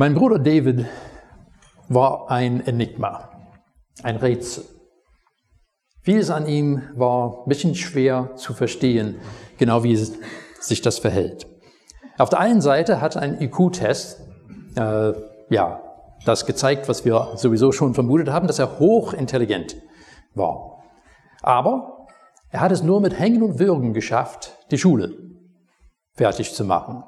Mein Bruder David war ein Enigma, ein Rätsel. Vieles an ihm war ein bisschen schwer zu verstehen, genau wie sich das verhält. Auf der einen Seite hat ein IQ-Test, äh, ja, das gezeigt, was wir sowieso schon vermutet haben, dass er hochintelligent war. Aber er hat es nur mit Hängen und Würgen geschafft, die Schule fertig zu machen.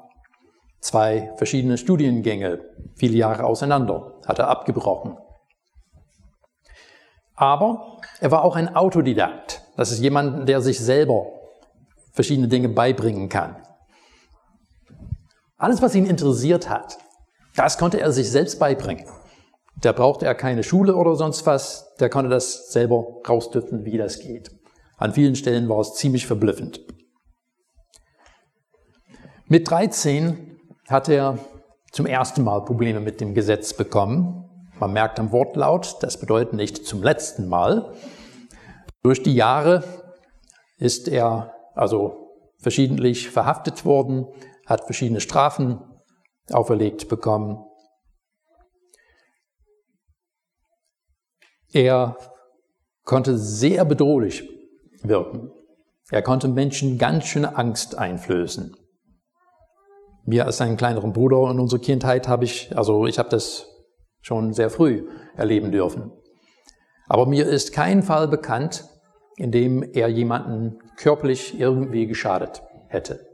Zwei verschiedene Studiengänge, viele Jahre auseinander, hat er abgebrochen. Aber er war auch ein Autodidakt. Das ist jemand, der sich selber verschiedene Dinge beibringen kann. Alles, was ihn interessiert hat, das konnte er sich selbst beibringen. Da brauchte er keine Schule oder sonst was. Der konnte das selber rausdüften, wie das geht. An vielen Stellen war es ziemlich verblüffend. Mit 13 hat er zum ersten Mal Probleme mit dem Gesetz bekommen. Man merkt am Wortlaut, das bedeutet nicht zum letzten Mal. Durch die Jahre ist er also verschiedentlich verhaftet worden, hat verschiedene Strafen auferlegt bekommen. Er konnte sehr bedrohlich wirken. Er konnte Menschen ganz schöne Angst einflößen. Mir als einen kleineren Bruder in unserer Kindheit habe ich, also ich habe das schon sehr früh erleben dürfen. Aber mir ist kein Fall bekannt, in dem er jemanden körperlich irgendwie geschadet hätte.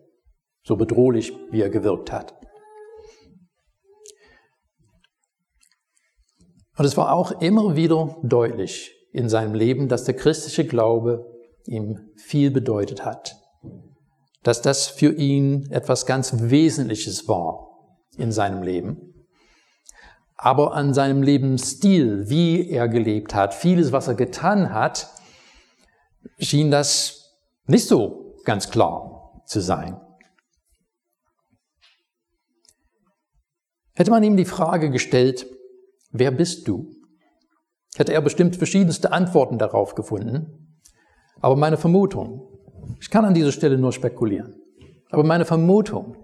So bedrohlich, wie er gewirkt hat. Und es war auch immer wieder deutlich in seinem Leben, dass der christliche Glaube ihm viel bedeutet hat. Dass das für ihn etwas ganz Wesentliches war in seinem Leben. Aber an seinem Lebensstil, wie er gelebt hat, vieles, was er getan hat, schien das nicht so ganz klar zu sein. Hätte man ihm die Frage gestellt, wer bist du? Hätte er bestimmt verschiedenste Antworten darauf gefunden. Aber meine Vermutung, ich kann an dieser Stelle nur spekulieren, aber meine Vermutung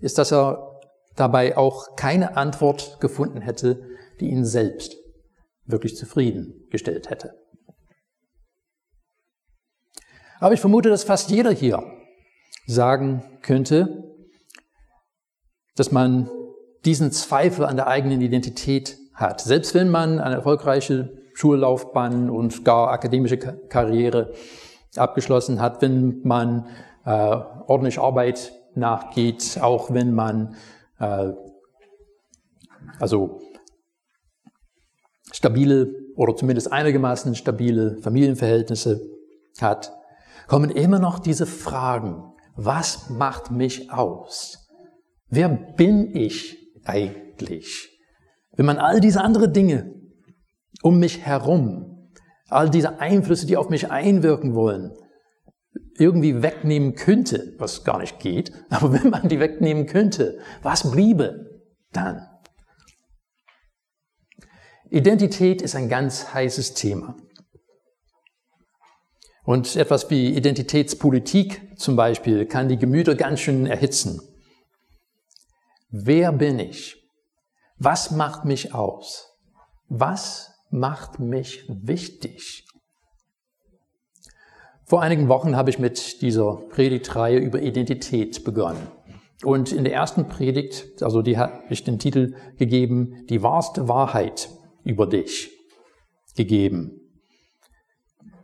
ist, dass er dabei auch keine Antwort gefunden hätte, die ihn selbst wirklich zufriedengestellt hätte. Aber ich vermute, dass fast jeder hier sagen könnte, dass man diesen Zweifel an der eigenen Identität hat. Selbst wenn man eine erfolgreiche Schullaufbahn und gar akademische Karriere abgeschlossen hat, wenn man äh, ordentlich Arbeit nachgeht, auch wenn man äh, also stabile oder zumindest einigermaßen stabile Familienverhältnisse hat, kommen immer noch diese Fragen. Was macht mich aus? Wer bin ich eigentlich? Wenn man all diese anderen Dinge um mich herum, all diese Einflüsse, die auf mich einwirken wollen, irgendwie wegnehmen könnte, was gar nicht geht, aber wenn man die wegnehmen könnte, was bliebe dann? Identität ist ein ganz heißes Thema. Und etwas wie Identitätspolitik zum Beispiel kann die Gemüter ganz schön erhitzen. Wer bin ich? Was macht mich aus? Was macht mich wichtig? Vor einigen Wochen habe ich mit dieser Predigtreihe über Identität begonnen. Und in der ersten Predigt, also die habe ich den Titel gegeben, die wahrste Wahrheit über dich gegeben.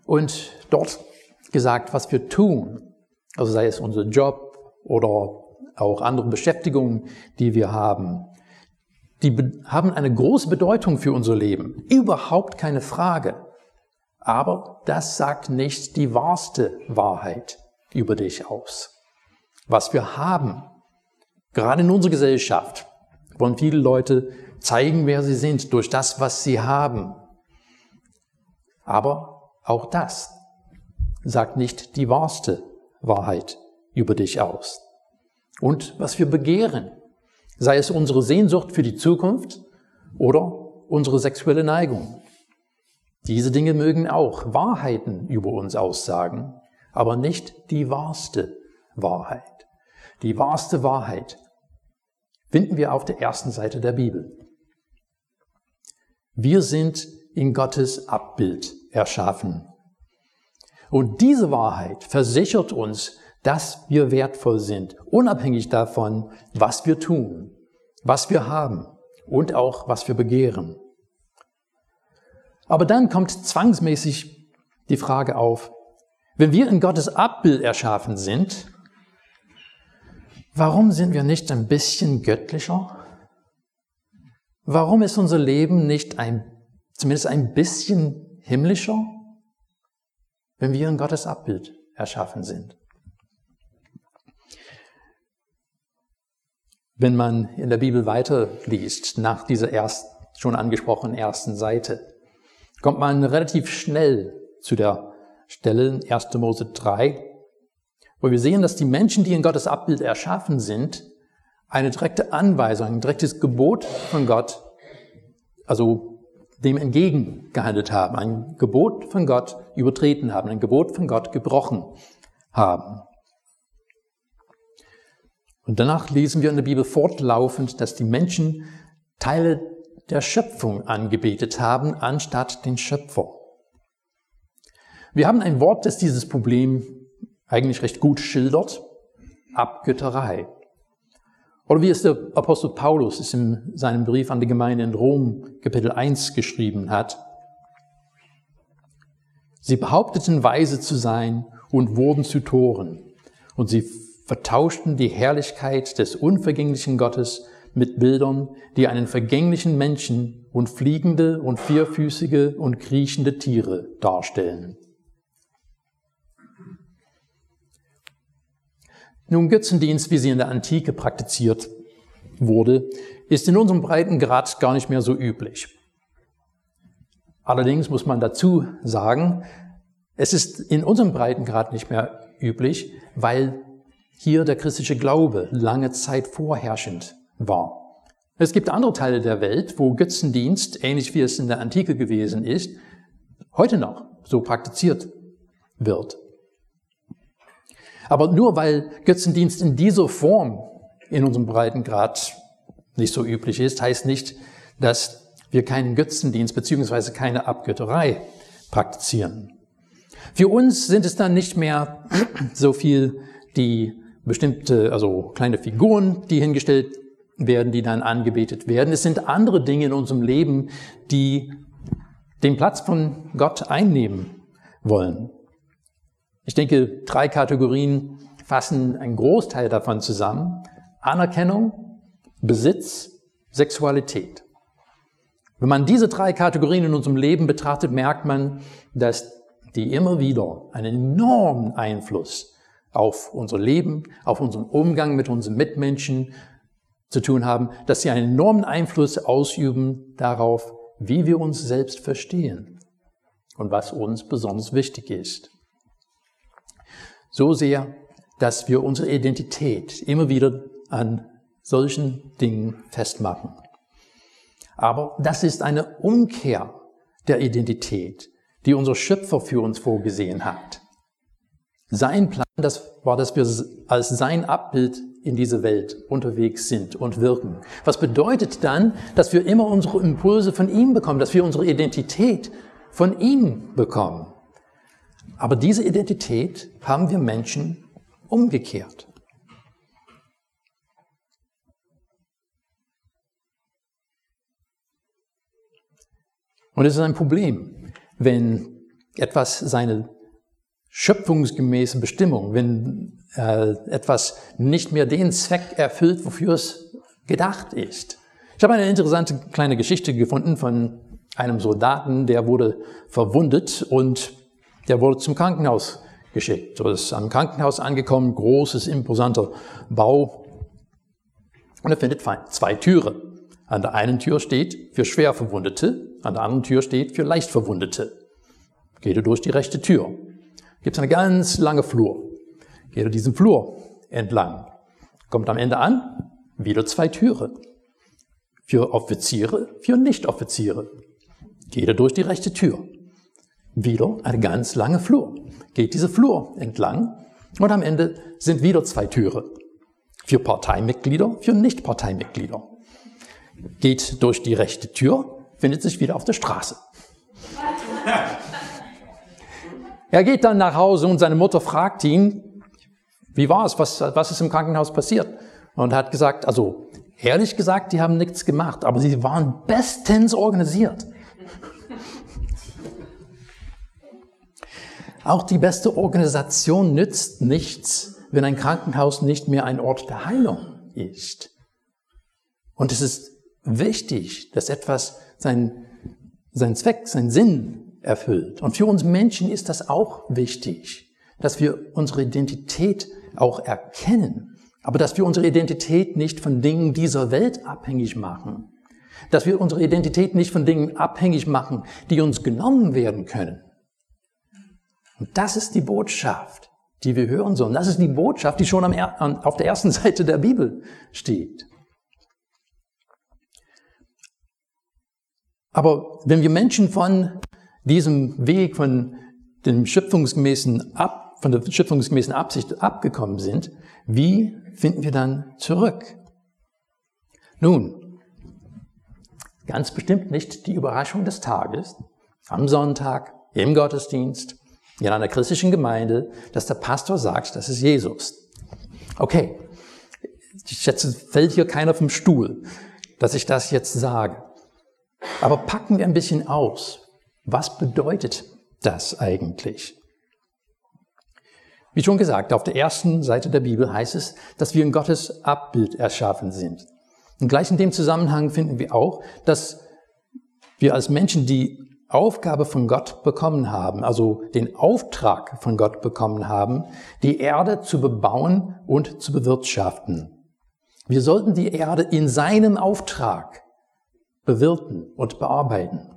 Und dort gesagt, was wir tun, also sei es unser Job oder auch andere Beschäftigungen, die wir haben, die haben eine große Bedeutung für unser Leben. Überhaupt keine Frage. Aber das sagt nicht die wahrste Wahrheit über dich aus. Was wir haben, gerade in unserer Gesellschaft, wollen viele Leute zeigen, wer sie sind, durch das, was sie haben. Aber auch das sagt nicht die wahrste Wahrheit über dich aus. Und was wir begehren, sei es unsere Sehnsucht für die Zukunft oder unsere sexuelle Neigung, diese Dinge mögen auch Wahrheiten über uns aussagen, aber nicht die wahrste Wahrheit. Die wahrste Wahrheit finden wir auf der ersten Seite der Bibel. Wir sind in Gottes Abbild erschaffen. Und diese Wahrheit versichert uns, dass wir wertvoll sind, unabhängig davon, was wir tun, was wir haben und auch was wir begehren. Aber dann kommt zwangsmäßig die Frage auf, wenn wir in Gottes Abbild erschaffen sind, warum sind wir nicht ein bisschen göttlicher? Warum ist unser Leben nicht ein, zumindest ein bisschen himmlischer, wenn wir in Gottes Abbild erschaffen sind? Wenn man in der Bibel weiterliest, nach dieser erst, schon angesprochenen ersten Seite, kommt man relativ schnell zu der Stelle 1. Mose 3, wo wir sehen, dass die Menschen, die in Gottes Abbild erschaffen sind, eine direkte Anweisung, ein direktes Gebot von Gott, also dem entgegengehandelt haben, ein Gebot von Gott übertreten haben, ein Gebot von Gott gebrochen haben. Und danach lesen wir in der Bibel fortlaufend, dass die Menschen Teile der Schöpfung angebetet haben, anstatt den Schöpfer. Wir haben ein Wort, das dieses Problem eigentlich recht gut schildert, Abgötterei. Oder wie es der Apostel Paulus es in seinem Brief an die Gemeinde in Rom, Kapitel 1, geschrieben hat. Sie behaupteten weise zu sein und wurden zu Toren. Und sie vertauschten die Herrlichkeit des unvergänglichen Gottes mit Bildern, die einen vergänglichen Menschen und fliegende und vierfüßige und kriechende Tiere darstellen. Nun, Götzendienst, wie sie in der Antike praktiziert wurde, ist in unserem Breitengrad gar nicht mehr so üblich. Allerdings muss man dazu sagen, es ist in unserem Breitengrad nicht mehr üblich, weil hier der christliche Glaube lange Zeit vorherrschend war. Es gibt andere Teile der Welt, wo Götzendienst, ähnlich wie es in der Antike gewesen ist, heute noch so praktiziert wird. Aber nur weil Götzendienst in dieser Form in unserem Breitengrad nicht so üblich ist, heißt nicht, dass wir keinen Götzendienst beziehungsweise keine Abgötterei praktizieren. Für uns sind es dann nicht mehr so viel die bestimmte, also kleine Figuren, die hingestellt werden, die dann angebetet werden. Es sind andere Dinge in unserem Leben, die den Platz von Gott einnehmen wollen. Ich denke, drei Kategorien fassen einen Großteil davon zusammen. Anerkennung, Besitz, Sexualität. Wenn man diese drei Kategorien in unserem Leben betrachtet, merkt man, dass die immer wieder einen enormen Einfluss auf unser Leben, auf unseren Umgang mit unseren Mitmenschen zu tun haben, dass sie einen enormen Einfluss ausüben darauf, wie wir uns selbst verstehen und was uns besonders wichtig ist. So sehr, dass wir unsere Identität immer wieder an solchen Dingen festmachen. Aber das ist eine Umkehr der Identität, die unser Schöpfer für uns vorgesehen hat. Sein Plan das war, dass wir als sein Abbild in diese Welt unterwegs sind und wirken. Was bedeutet dann, dass wir immer unsere Impulse von ihm bekommen, dass wir unsere Identität von ihm bekommen. Aber diese Identität haben wir Menschen umgekehrt. Und es ist ein Problem, wenn etwas seine schöpfungsgemäße Bestimmung, wenn äh, etwas nicht mehr den Zweck erfüllt, wofür es gedacht ist. Ich habe eine interessante kleine Geschichte gefunden von einem Soldaten, der wurde verwundet und der wurde zum Krankenhaus geschickt. So ist am Krankenhaus angekommen, großes, imposanter Bau. Und er findet zwei Türen. An der einen Tür steht für schwer Verwundete, an der anderen Tür steht für leicht Verwundete. Geht er durch die rechte Tür gibt es eine ganz lange Flur. Geht er diesen Flur entlang. Kommt am Ende an, wieder zwei Türen. Für Offiziere, für Nicht-Offiziere. Geht er durch die rechte Tür. Wieder eine ganz lange Flur. Geht diese Flur entlang und am Ende sind wieder zwei Türen. Für Parteimitglieder, für Nicht-Parteimitglieder. Geht durch die rechte Tür, findet sich wieder auf der Straße. Er geht dann nach Hause und seine Mutter fragt ihn, wie war es, was, was ist im Krankenhaus passiert? Und hat gesagt, also ehrlich gesagt, die haben nichts gemacht, aber sie waren bestens organisiert. Auch die beste Organisation nützt nichts, wenn ein Krankenhaus nicht mehr ein Ort der Heilung ist. Und es ist wichtig, dass etwas seinen, seinen Zweck, seinen Sinn erfüllt. Und für uns Menschen ist das auch wichtig, dass wir unsere Identität auch erkennen, aber dass wir unsere Identität nicht von Dingen dieser Welt abhängig machen, dass wir unsere Identität nicht von Dingen abhängig machen, die uns genommen werden können, und das ist die Botschaft, die wir hören sollen. Das ist die Botschaft, die schon am, auf der ersten Seite der Bibel steht. Aber wenn wir Menschen von diesem Weg, von dem schöpfungsgemäßen Ab, von der schöpfungsgemäßen Absicht abgekommen sind, wie finden wir dann zurück? Nun, ganz bestimmt nicht die Überraschung des Tages, am Sonntag, im Gottesdienst, in einer christlichen Gemeinde, dass der Pastor sagt, das ist Jesus. Okay, ich schätze, fällt hier keiner vom Stuhl, dass ich das jetzt sage. Aber packen wir ein bisschen aus. Was bedeutet das eigentlich? Wie schon gesagt, auf der ersten Seite der Bibel heißt es, dass wir in Gottes Abbild erschaffen sind. Und gleich in dem Zusammenhang finden wir auch, dass wir als Menschen, die Aufgabe von Gott bekommen haben, also den Auftrag von Gott bekommen haben, die Erde zu bebauen und zu bewirtschaften. Wir sollten die Erde in seinem Auftrag bewirten und bearbeiten.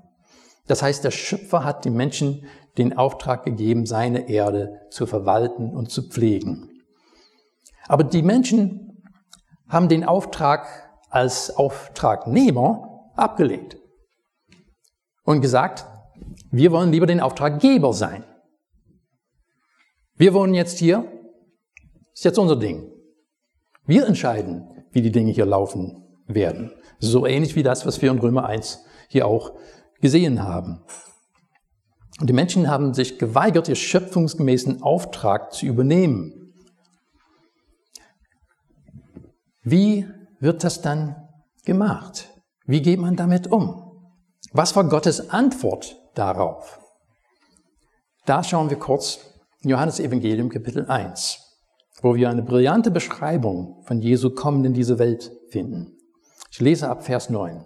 Das heißt, der Schöpfer hat den Menschen den Auftrag gegeben, seine Erde zu verwalten und zu pflegen. Aber die Menschen haben den Auftrag als Auftragnehmer abgelehnt und gesagt, wir wollen lieber den Auftraggeber sein. Wir wohnen jetzt hier, ist jetzt unser Ding. Wir entscheiden, wie die Dinge hier laufen werden. So ähnlich wie das, was wir in Römer 1 hier auch gesehen haben. Und die Menschen haben sich geweigert, ihr schöpfungsgemäßen Auftrag zu übernehmen. Wie wird das dann gemacht? Wie geht man damit um? Was war Gottes Antwort darauf? Da schauen wir kurz in Johannes Evangelium Kapitel 1, wo wir eine brillante Beschreibung von Jesu Kommen in diese Welt finden. Ich lese ab Vers 9.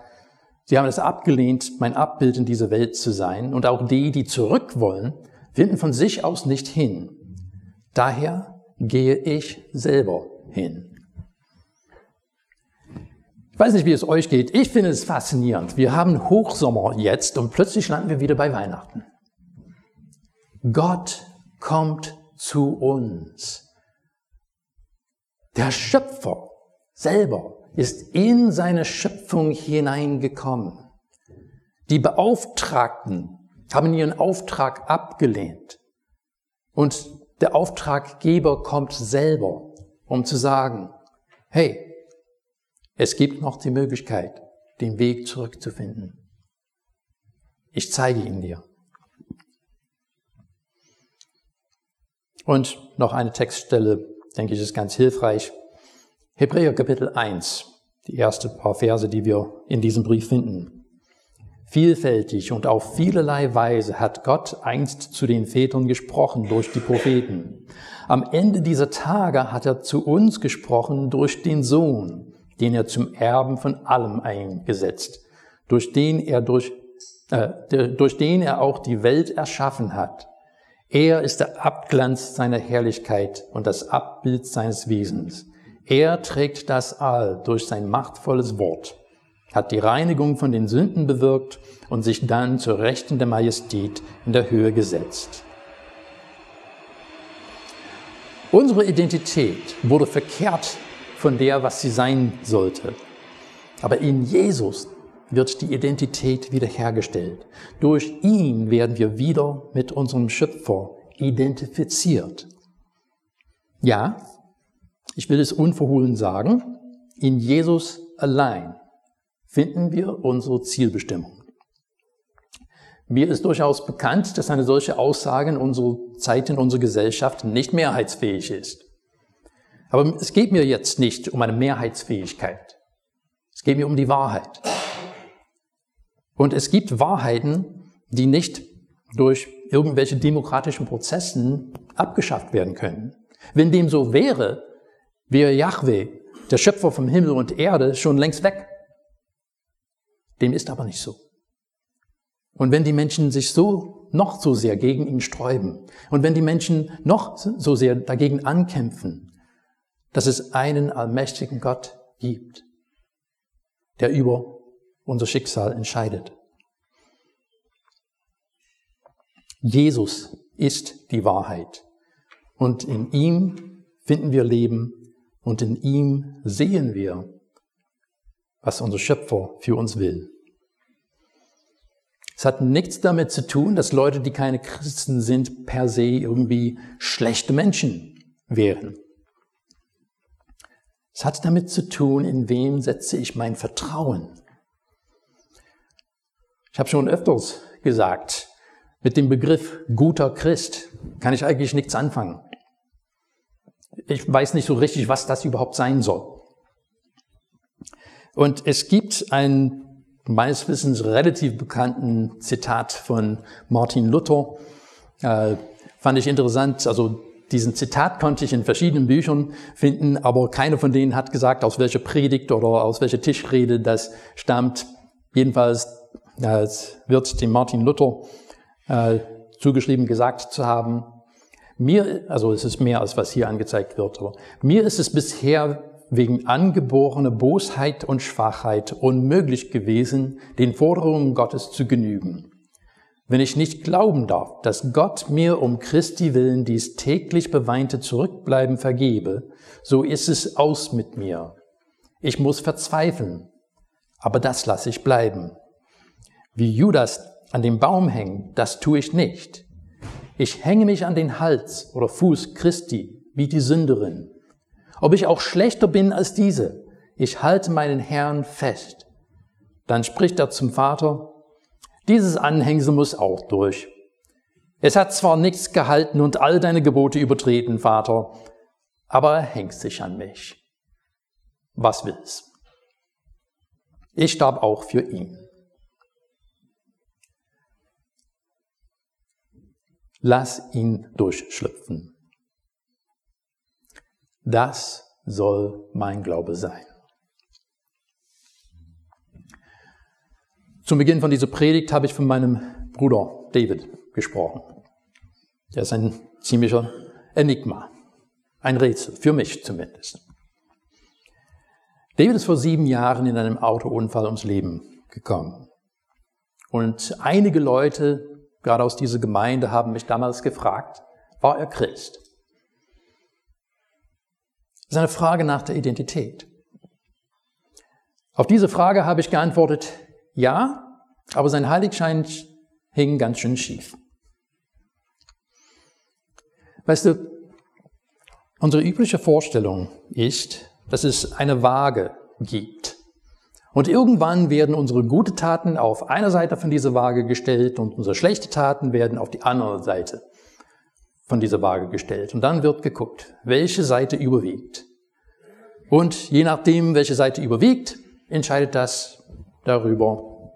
sie haben es abgelehnt, mein Abbild in dieser Welt zu sein, und auch die, die zurück wollen, finden von sich aus nicht hin. Daher gehe ich selber hin weiß nicht, wie es euch geht. Ich finde es faszinierend. Wir haben Hochsommer jetzt und plötzlich landen wir wieder bei Weihnachten. Gott kommt zu uns. Der Schöpfer selber ist in seine Schöpfung hineingekommen. Die Beauftragten haben ihren Auftrag abgelehnt. Und der Auftraggeber kommt selber, um zu sagen, hey, es gibt noch die Möglichkeit, den Weg zurückzufinden. Ich zeige ihn dir. Und noch eine Textstelle, denke ich, ist ganz hilfreich. Hebräer Kapitel 1, die erste paar Verse, die wir in diesem Brief finden. Vielfältig und auf vielerlei Weise hat Gott einst zu den Vätern gesprochen durch die Propheten. Am Ende dieser Tage hat er zu uns gesprochen durch den Sohn, den er zum Erben von allem eingesetzt, durch den er durch, äh, durch den er auch die Welt erschaffen hat. Er ist der Abglanz seiner Herrlichkeit und das Abbild seines Wesens. Er trägt das All durch sein machtvolles Wort, hat die Reinigung von den Sünden bewirkt und sich dann zur Rechten der Majestät in der Höhe gesetzt. Unsere Identität wurde verkehrt von der, was sie sein sollte. Aber in Jesus wird die Identität wiederhergestellt. Durch ihn werden wir wieder mit unserem Schöpfer identifiziert. Ja, ich will es unverhohlen sagen, in Jesus allein finden wir unsere Zielbestimmung. Mir ist durchaus bekannt, dass eine solche Aussage in unserer Zeit, in unserer Gesellschaft nicht mehrheitsfähig ist. Aber es geht mir jetzt nicht um eine Mehrheitsfähigkeit. Es geht mir um die Wahrheit. Und es gibt Wahrheiten, die nicht durch irgendwelche demokratischen Prozessen abgeschafft werden können. Wenn dem so wäre, wäre Yahweh, der Schöpfer vom Himmel und Erde, schon längst weg. Dem ist aber nicht so. Und wenn die Menschen sich so noch so sehr gegen ihn sträuben und wenn die Menschen noch so sehr dagegen ankämpfen, dass es einen allmächtigen Gott gibt, der über unser Schicksal entscheidet. Jesus ist die Wahrheit und in ihm finden wir Leben und in ihm sehen wir, was unser Schöpfer für uns will. Es hat nichts damit zu tun, dass Leute, die keine Christen sind, per se irgendwie schlechte Menschen wären. Es hat damit zu tun, in wem setze ich mein Vertrauen. Ich habe schon öfters gesagt, mit dem Begriff guter Christ kann ich eigentlich nichts anfangen. Ich weiß nicht so richtig, was das überhaupt sein soll. Und es gibt einen meines Wissens relativ bekannten Zitat von Martin Luther. Äh, fand ich interessant. Also diesen Zitat konnte ich in verschiedenen Büchern finden, aber keiner von denen hat gesagt, aus welcher Predigt oder aus welcher Tischrede das stammt. Jedenfalls äh, wird dem Martin Luther äh, zugeschrieben gesagt zu haben, mir, also es ist mehr als was hier angezeigt wird, aber mir ist es bisher wegen angeborener Bosheit und Schwachheit unmöglich gewesen, den Forderungen Gottes zu genügen. Wenn ich nicht glauben darf, dass Gott mir um Christi willen dies täglich beweinte Zurückbleiben vergebe, so ist es aus mit mir. Ich muss verzweifeln, aber das lasse ich bleiben. Wie Judas an dem Baum hängen, das tue ich nicht. Ich hänge mich an den Hals oder Fuß Christi, wie die Sünderin. Ob ich auch schlechter bin als diese, ich halte meinen Herrn fest. Dann spricht er zum Vater, dieses Anhängsel muss auch durch. Es hat zwar nichts gehalten und all deine Gebote übertreten, Vater, aber er hängt sich an mich. Was will's? Ich starb auch für ihn. Lass ihn durchschlüpfen. Das soll mein Glaube sein. Zum Beginn von dieser Predigt habe ich von meinem Bruder David gesprochen. Er ist ein ziemlicher Enigma, ein Rätsel, für mich zumindest. David ist vor sieben Jahren in einem Autounfall ums Leben gekommen. Und einige Leute, gerade aus dieser Gemeinde, haben mich damals gefragt, war er Christ? Das ist eine Frage nach der Identität. Auf diese Frage habe ich geantwortet, ja, aber sein Heiligschein hing ganz schön schief. Weißt du, unsere übliche Vorstellung ist, dass es eine Waage gibt. Und irgendwann werden unsere gute Taten auf einer Seite von dieser Waage gestellt und unsere schlechte Taten werden auf die andere Seite von dieser Waage gestellt. Und dann wird geguckt, welche Seite überwiegt. Und je nachdem, welche Seite überwiegt, entscheidet das darüber.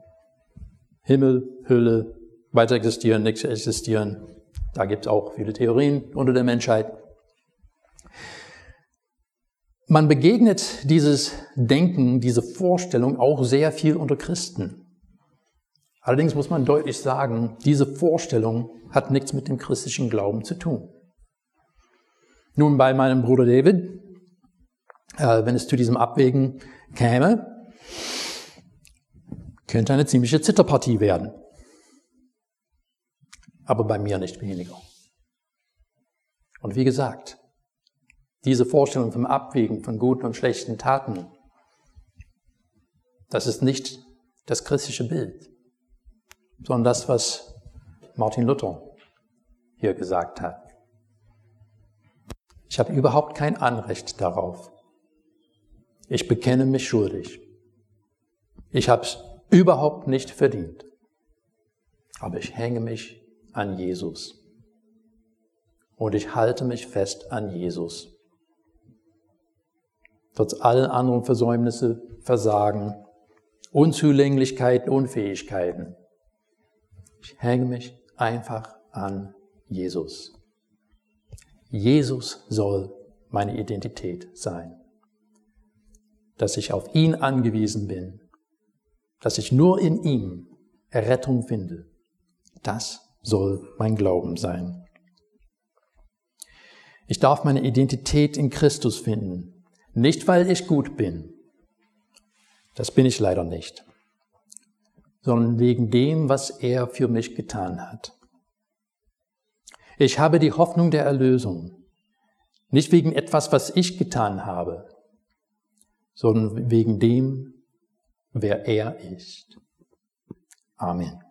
Himmel, Hölle, weiter existieren, nichts existieren. Da gibt es auch viele Theorien unter der Menschheit. Man begegnet dieses Denken, diese Vorstellung auch sehr viel unter Christen. Allerdings muss man deutlich sagen, diese Vorstellung hat nichts mit dem christlichen Glauben zu tun. Nun, bei meinem Bruder David äh, wenn es zu diesem Abwägen käme, könnte eine ziemliche Zitterpartie werden. Aber bei mir nicht weniger. Und wie gesagt, diese Vorstellung vom Abwägen von guten und schlechten Taten, das ist nicht das christliche Bild, sondern das, was Martin Luther hier gesagt hat. Ich habe überhaupt kein Anrecht darauf. Ich bekenne mich schuldig. Ich habe es überhaupt nicht verdient. Aber ich hänge mich an Jesus. Und ich halte mich fest an Jesus. Trotz allen anderen Versäumnisse, Versagen, Unzulänglichkeiten, Unfähigkeiten. Ich hänge mich einfach an Jesus. Jesus soll meine Identität sein. Dass ich auf ihn angewiesen bin, dass ich nur in ihm Errettung finde, das soll mein Glauben sein. Ich darf meine Identität in Christus finden, nicht weil ich gut bin, das bin ich leider nicht, sondern wegen dem, was er für mich getan hat. Ich habe die Hoffnung der Erlösung, nicht wegen etwas, was ich getan habe, sondern wegen dem, wer er ist. Amen.